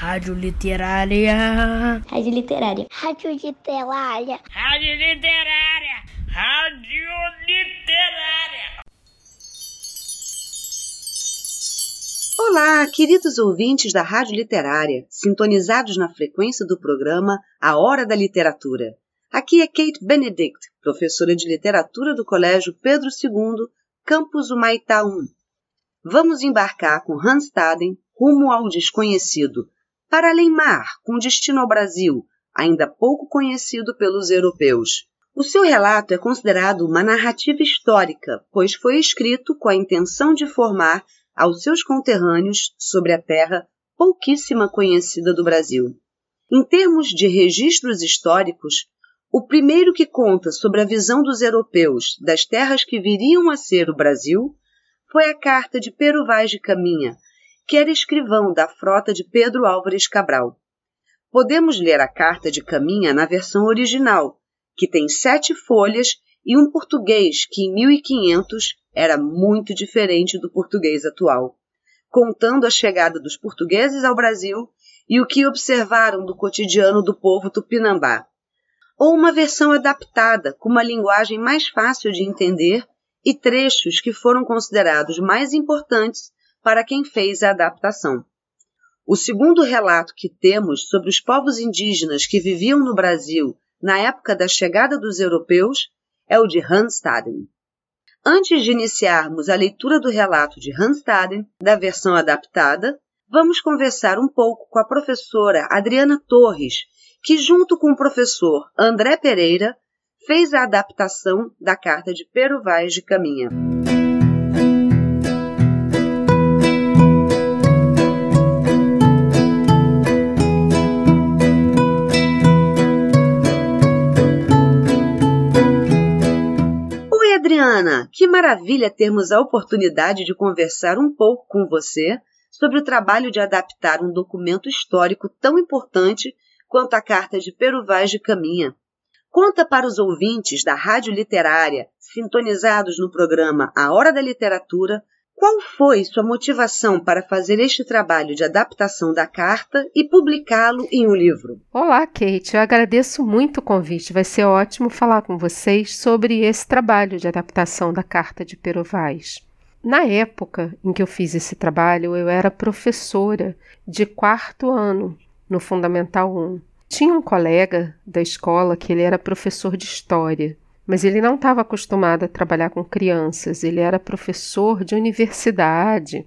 Rádio Literária. Rádio Literária. Rádio Literária. Rádio Literária. Rádio Literária. Olá, queridos ouvintes da Rádio Literária, sintonizados na frequência do programa A Hora da Literatura. Aqui é Kate Benedict, professora de literatura do Colégio Pedro II, campus Humaitá 1. Vamos embarcar com Hans Staden rumo ao desconhecido, para além mar, com destino ao Brasil, ainda pouco conhecido pelos europeus. O seu relato é considerado uma narrativa histórica, pois foi escrito com a intenção de formar aos seus conterrâneos sobre a terra pouquíssima conhecida do Brasil. Em termos de registros históricos, o primeiro que conta sobre a visão dos europeus das terras que viriam a ser o Brasil foi a carta de Pero Vaz de Caminha, que era escrivão da frota de Pedro Álvares Cabral. Podemos ler a carta de Caminha na versão original, que tem sete folhas e um português que em 1500 era muito diferente do português atual, contando a chegada dos portugueses ao Brasil e o que observaram do cotidiano do povo tupinambá ou uma versão adaptada com uma linguagem mais fácil de entender e trechos que foram considerados mais importantes para quem fez a adaptação. O segundo relato que temos sobre os povos indígenas que viviam no Brasil na época da chegada dos europeus é o de Hans Staden. Antes de iniciarmos a leitura do relato de Hans Staden, da versão adaptada, vamos conversar um pouco com a professora Adriana Torres, que, junto com o professor André Pereira, fez a adaptação da carta de Pero Vaz de Caminha. Adriana! Que maravilha termos a oportunidade de conversar um pouco com você sobre o trabalho de adaptar um documento histórico tão importante quanto à carta de Pero Vaz de Caminha. Conta para os ouvintes da Rádio Literária, sintonizados no programa A Hora da Literatura, qual foi sua motivação para fazer este trabalho de adaptação da carta e publicá-lo em um livro? Olá, Kate. Eu agradeço muito o convite. Vai ser ótimo falar com vocês sobre esse trabalho de adaptação da carta de Pero Vaz. Na época em que eu fiz esse trabalho, eu era professora de quarto ano no Fundamental 1. Tinha um colega da escola que ele era professor de história, mas ele não estava acostumado a trabalhar com crianças, ele era professor de universidade,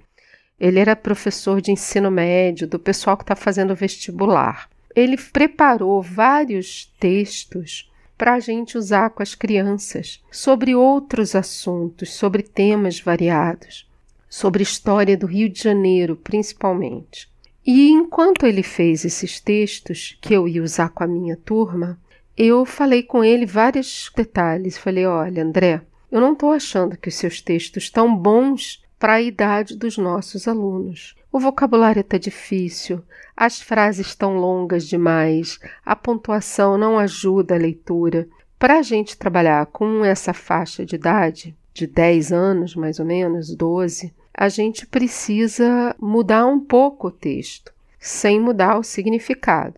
ele era professor de ensino médio, do pessoal que está fazendo vestibular. Ele preparou vários textos para a gente usar com as crianças sobre outros assuntos, sobre temas variados, sobre história do Rio de Janeiro, principalmente. E enquanto ele fez esses textos que eu ia usar com a minha turma, eu falei com ele vários detalhes. Falei: olha, André, eu não estou achando que os seus textos estão bons para a idade dos nossos alunos. O vocabulário está difícil, as frases estão longas demais, a pontuação não ajuda a leitura. Para a gente trabalhar com essa faixa de idade, de 10 anos mais ou menos, 12, a gente precisa mudar um pouco o texto, sem mudar o significado.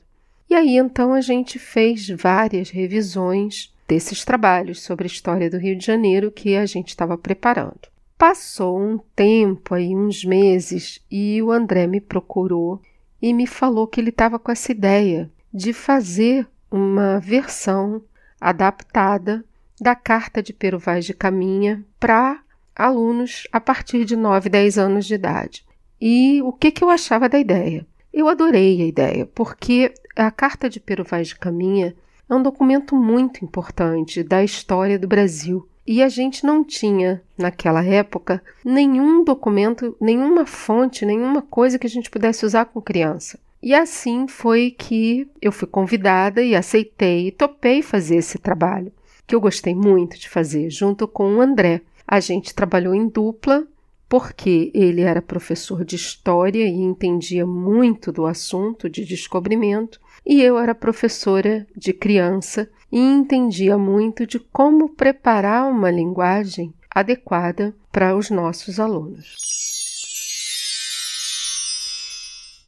E aí então a gente fez várias revisões desses trabalhos sobre a história do Rio de Janeiro que a gente estava preparando. Passou um tempo aí, uns meses, e o André me procurou e me falou que ele estava com essa ideia de fazer uma versão adaptada da carta de Pero Vaz de Caminha para alunos a partir de 9, 10 anos de idade. E o que, que eu achava da ideia? Eu adorei a ideia, porque a Carta de Pero Vaz de Caminha é um documento muito importante da história do Brasil. E a gente não tinha, naquela época, nenhum documento, nenhuma fonte, nenhuma coisa que a gente pudesse usar com criança. E assim foi que eu fui convidada e aceitei e topei fazer esse trabalho, que eu gostei muito de fazer, junto com o André, a gente trabalhou em dupla, porque ele era professor de história e entendia muito do assunto de descobrimento, e eu era professora de criança e entendia muito de como preparar uma linguagem adequada para os nossos alunos.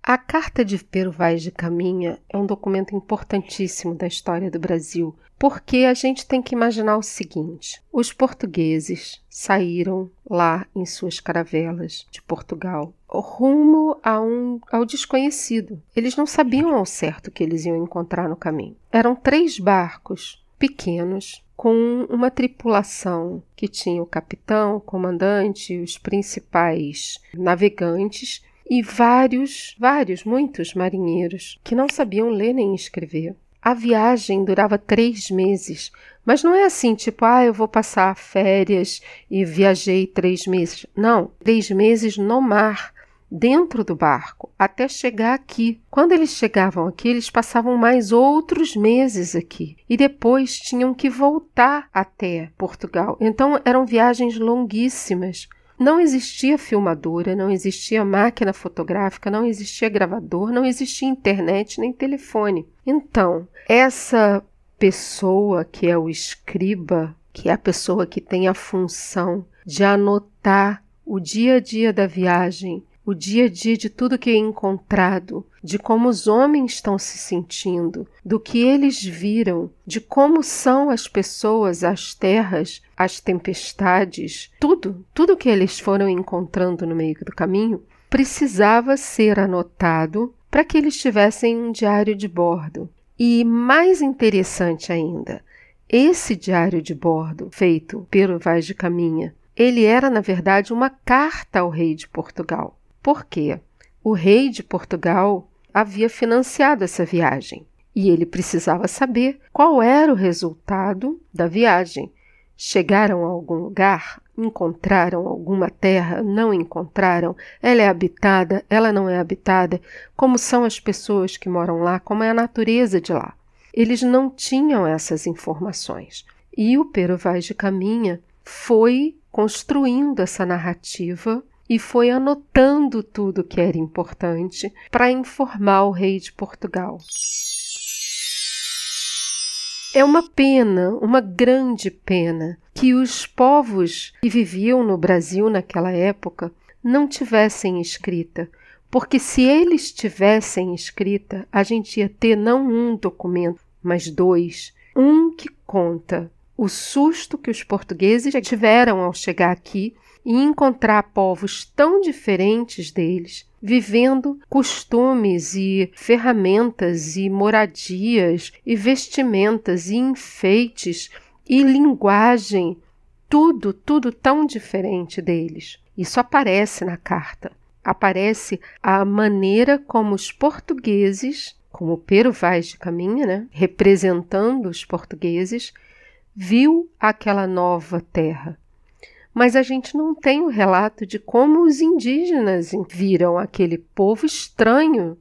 A Carta de Pero Vaz de Caminha é um documento importantíssimo da história do Brasil, porque a gente tem que imaginar o seguinte: os portugueses saíram lá em suas caravelas de Portugal rumo a um, ao desconhecido. Eles não sabiam ao certo o que eles iam encontrar no caminho. Eram três barcos pequenos com uma tripulação que tinha o capitão, o comandante, os principais navegantes e vários, vários, muitos marinheiros que não sabiam ler nem escrever. A viagem durava três meses, mas não é assim, tipo, ah, eu vou passar férias e viajei três meses. Não, três meses no mar, dentro do barco, até chegar aqui. Quando eles chegavam aqui, eles passavam mais outros meses aqui e depois tinham que voltar até Portugal. Então eram viagens longuíssimas. Não existia filmadora, não existia máquina fotográfica, não existia gravador, não existia internet nem telefone. Então, essa pessoa que é o escriba, que é a pessoa que tem a função de anotar o dia a dia da viagem, o dia a dia de tudo que é encontrado, de como os homens estão se sentindo, do que eles viram, de como são as pessoas, as terras, as tempestades, tudo, tudo que eles foram encontrando no meio do caminho, precisava ser anotado para que eles tivessem um diário de bordo. E mais interessante ainda, esse diário de bordo, feito pelo Vaz de Caminha, ele era, na verdade, uma carta ao rei de Portugal. Por quê? O rei de Portugal havia financiado essa viagem e ele precisava saber qual era o resultado da viagem. Chegaram a algum lugar? Encontraram alguma terra? Não encontraram? Ela é habitada? Ela não é habitada? Como são as pessoas que moram lá? Como é a natureza de lá? Eles não tinham essas informações. E o Pero Vaz de Caminha foi construindo essa narrativa e foi anotando tudo que era importante para informar o rei de Portugal. É uma pena, uma grande pena, que os povos que viviam no Brasil naquela época não tivessem escrita, porque se eles tivessem escrita, a gente ia ter não um documento, mas dois. Um que conta o susto que os portugueses tiveram ao chegar aqui e encontrar povos tão diferentes deles, vivendo costumes e ferramentas e moradias e vestimentas e enfeites e linguagem, tudo, tudo tão diferente deles. Isso aparece na carta. Aparece a maneira como os portugueses, como Pero Vaz de Caminha, né, representando os portugueses, viu aquela nova terra mas a gente não tem o relato de como os indígenas viram aquele povo estranho,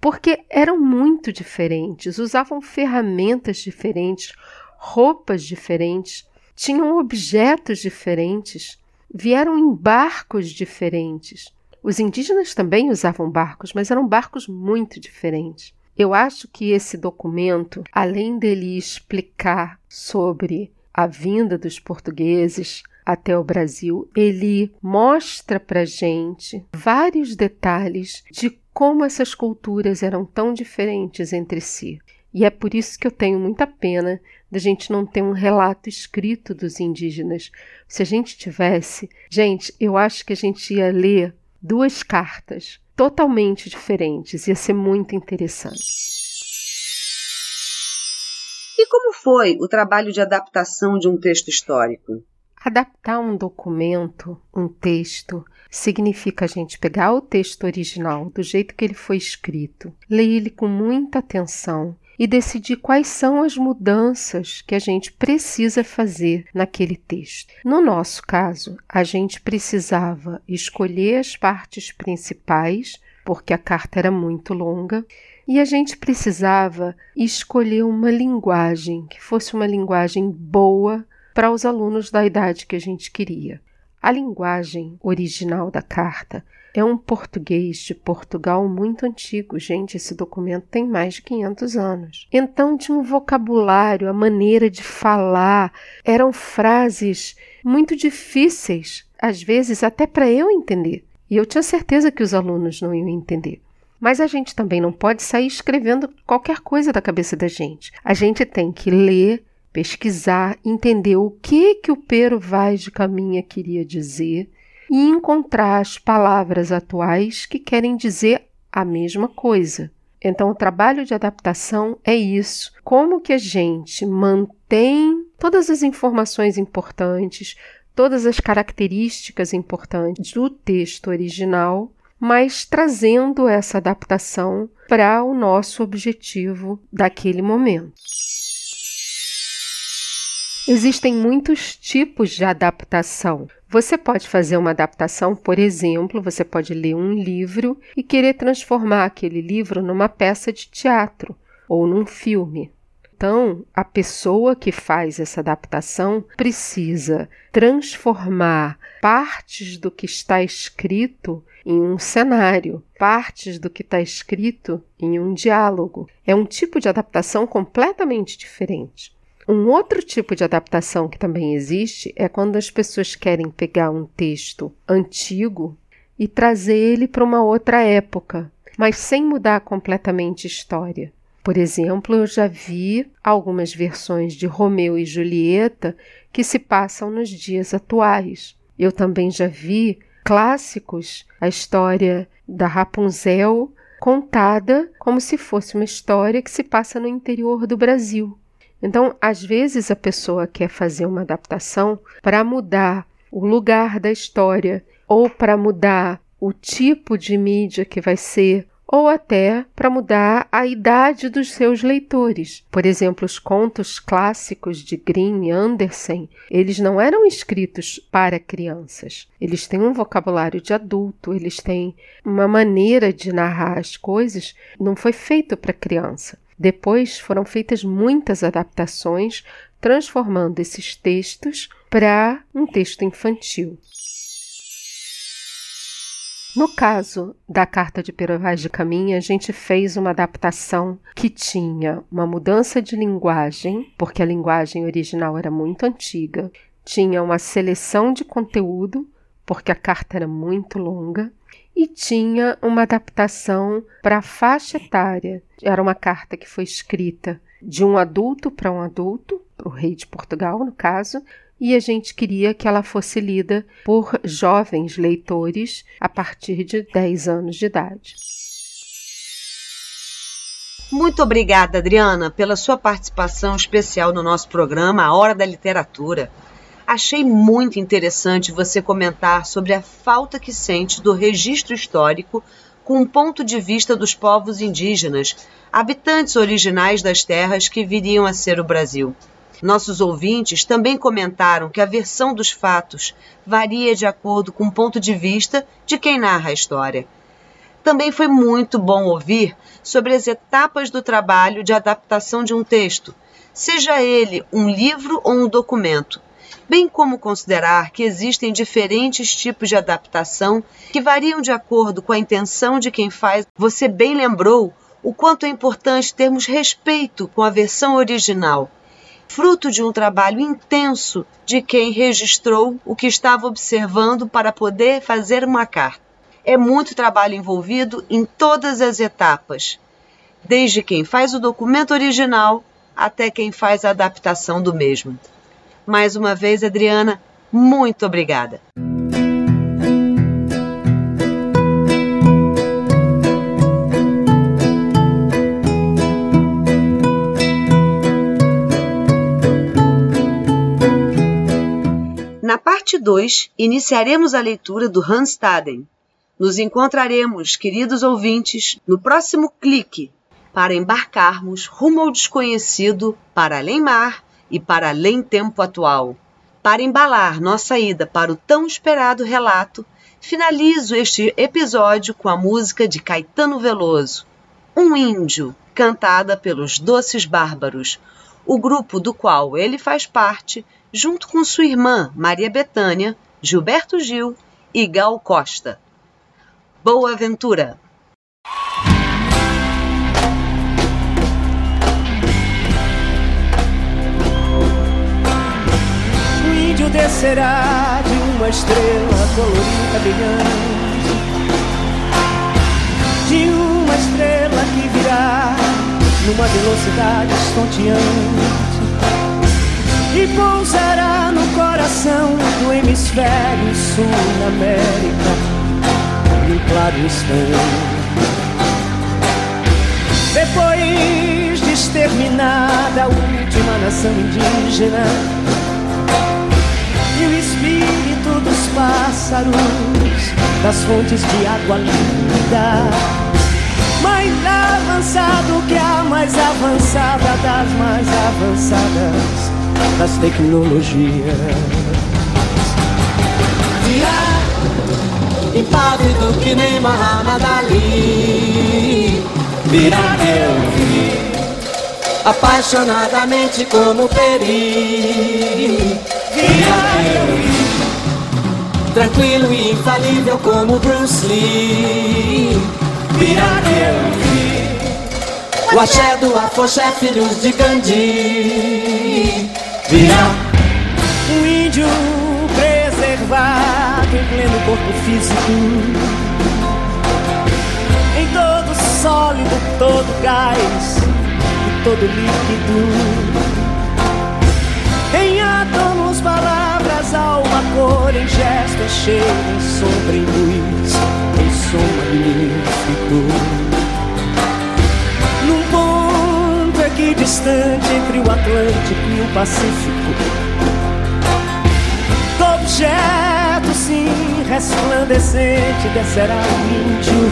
porque eram muito diferentes, usavam ferramentas diferentes, roupas diferentes, tinham objetos diferentes, vieram em barcos diferentes. Os indígenas também usavam barcos, mas eram barcos muito diferentes. Eu acho que esse documento, além dele explicar sobre a vinda dos portugueses, até o Brasil, ele mostra para gente vários detalhes de como essas culturas eram tão diferentes entre si. E é por isso que eu tenho muita pena da gente não ter um relato escrito dos indígenas. Se a gente tivesse, gente, eu acho que a gente ia ler duas cartas totalmente diferentes, ia ser muito interessante. E como foi o trabalho de adaptação de um texto histórico? Adaptar um documento, um texto, significa a gente pegar o texto original do jeito que ele foi escrito, ler ele com muita atenção e decidir quais são as mudanças que a gente precisa fazer naquele texto. No nosso caso, a gente precisava escolher as partes principais, porque a carta era muito longa, e a gente precisava escolher uma linguagem que fosse uma linguagem boa para os alunos da idade que a gente queria. A linguagem original da carta é um português de Portugal muito antigo, gente. Esse documento tem mais de 500 anos. Então, tinha um vocabulário, a maneira de falar, eram frases muito difíceis, às vezes até para eu entender. E eu tinha certeza que os alunos não iam entender. Mas a gente também não pode sair escrevendo qualquer coisa da cabeça da gente. A gente tem que ler, pesquisar, entender o que que o Pero Vaz de Caminha queria dizer e encontrar as palavras atuais que querem dizer a mesma coisa. Então, o trabalho de adaptação é isso. Como que a gente mantém todas as informações importantes, todas as características importantes do texto original, mas trazendo essa adaptação para o nosso objetivo daquele momento. Existem muitos tipos de adaptação. Você pode fazer uma adaptação, por exemplo, você pode ler um livro e querer transformar aquele livro numa peça de teatro ou num filme. Então, a pessoa que faz essa adaptação precisa transformar partes do que está escrito em um cenário, partes do que está escrito em um diálogo. É um tipo de adaptação completamente diferente. Um outro tipo de adaptação que também existe é quando as pessoas querem pegar um texto antigo e trazer ele para uma outra época, mas sem mudar completamente a história. Por exemplo, eu já vi algumas versões de Romeu e Julieta que se passam nos dias atuais. Eu também já vi clássicos, a história da Rapunzel contada como se fosse uma história que se passa no interior do Brasil. Então, às vezes a pessoa quer fazer uma adaptação para mudar o lugar da história ou para mudar o tipo de mídia que vai ser ou até para mudar a idade dos seus leitores. Por exemplo, os contos clássicos de Grimm e Andersen, eles não eram escritos para crianças. Eles têm um vocabulário de adulto, eles têm uma maneira de narrar as coisas, não foi feito para criança. Depois foram feitas muitas adaptações, transformando esses textos para um texto infantil. No caso da Carta de Perovaz de Caminha, a gente fez uma adaptação que tinha uma mudança de linguagem, porque a linguagem original era muito antiga, tinha uma seleção de conteúdo, porque a carta era muito longa, e tinha uma adaptação para a faixa etária. Era uma carta que foi escrita de um adulto para um adulto, para o rei de Portugal, no caso, e a gente queria que ela fosse lida por jovens leitores a partir de 10 anos de idade. Muito obrigada, Adriana, pela sua participação especial no nosso programa A Hora da Literatura. Achei muito interessante você comentar sobre a falta que sente do registro histórico com o ponto de vista dos povos indígenas, habitantes originais das terras que viriam a ser o Brasil. Nossos ouvintes também comentaram que a versão dos fatos varia de acordo com o ponto de vista de quem narra a história. Também foi muito bom ouvir sobre as etapas do trabalho de adaptação de um texto, seja ele um livro ou um documento, bem como considerar que existem diferentes tipos de adaptação que variam de acordo com a intenção de quem faz. Você bem lembrou o quanto é importante termos respeito com a versão original fruto de um trabalho intenso de quem registrou o que estava observando para poder fazer uma carta. É muito trabalho envolvido em todas as etapas, desde quem faz o documento original até quem faz a adaptação do mesmo. Mais uma vez, Adriana, muito obrigada. Na parte 2, iniciaremos a leitura do Hans Staden. Nos encontraremos, queridos ouvintes, no próximo clique para embarcarmos rumo ao desconhecido, para além mar e para além tempo atual. Para embalar nossa ida para o tão esperado relato, finalizo este episódio com a música de Caetano Veloso, Um Índio, cantada pelos Doces Bárbaros, o grupo do qual ele faz parte junto com sua irmã Maria Betânia, Gilberto Gil e Gal Costa. Boa aventura! Descerá de uma estrela colorida brilhante, de uma que virá numa velocidade estonteante e pousará no coração do hemisfério sul da América num claro instante. Depois de exterminada a última nação indígena espírito dos pássaros das fontes de água linda mais avançado que a mais avançada das mais avançadas das tecnologias. Virá impávido que nem Muhammad Ali. Virá eu vi apaixonadamente como Peri. Virá eu vi tranquilo e infalível como Bruce Lee. Vi o axé do afoxé, filhos de Gandhi. Virá um índio preservado em pleno corpo físico. Em todo sólido, todo gás e todo líquido. Em átomos, palavras, alma, cor, em gesto, em cheiro, em sombra, em luz, em som magnífico. Num ponto equidistante entre o Atlântico e o Pacífico. Do objeto, sim, resplandecente, descerá o índio.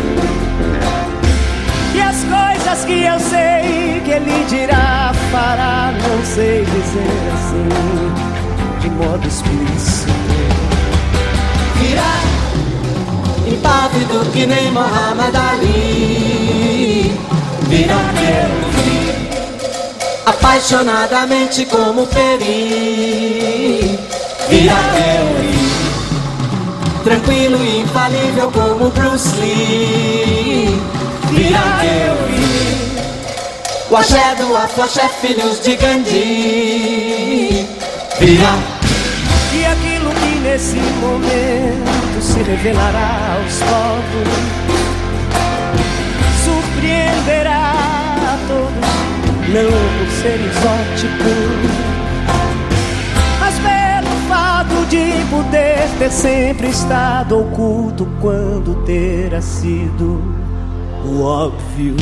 E as coisas que eu sei que ele dirá, fará, dizer assim, de modo explícito. virá impávido que nem Muhammad Ali. Virá eu vi apaixonadamente como Peri. Virá eu vi tranquilo e infalível como Bruce Lee. Virá eu vi o axé do afoxé, filhos de Gandhi. Virá E aquilo que nesse momento se revelará aos povos surpreenderá a todos, não por ser exótico, mas pelo fato de poder ter sempre estado oculto quando terá sido o óbvio.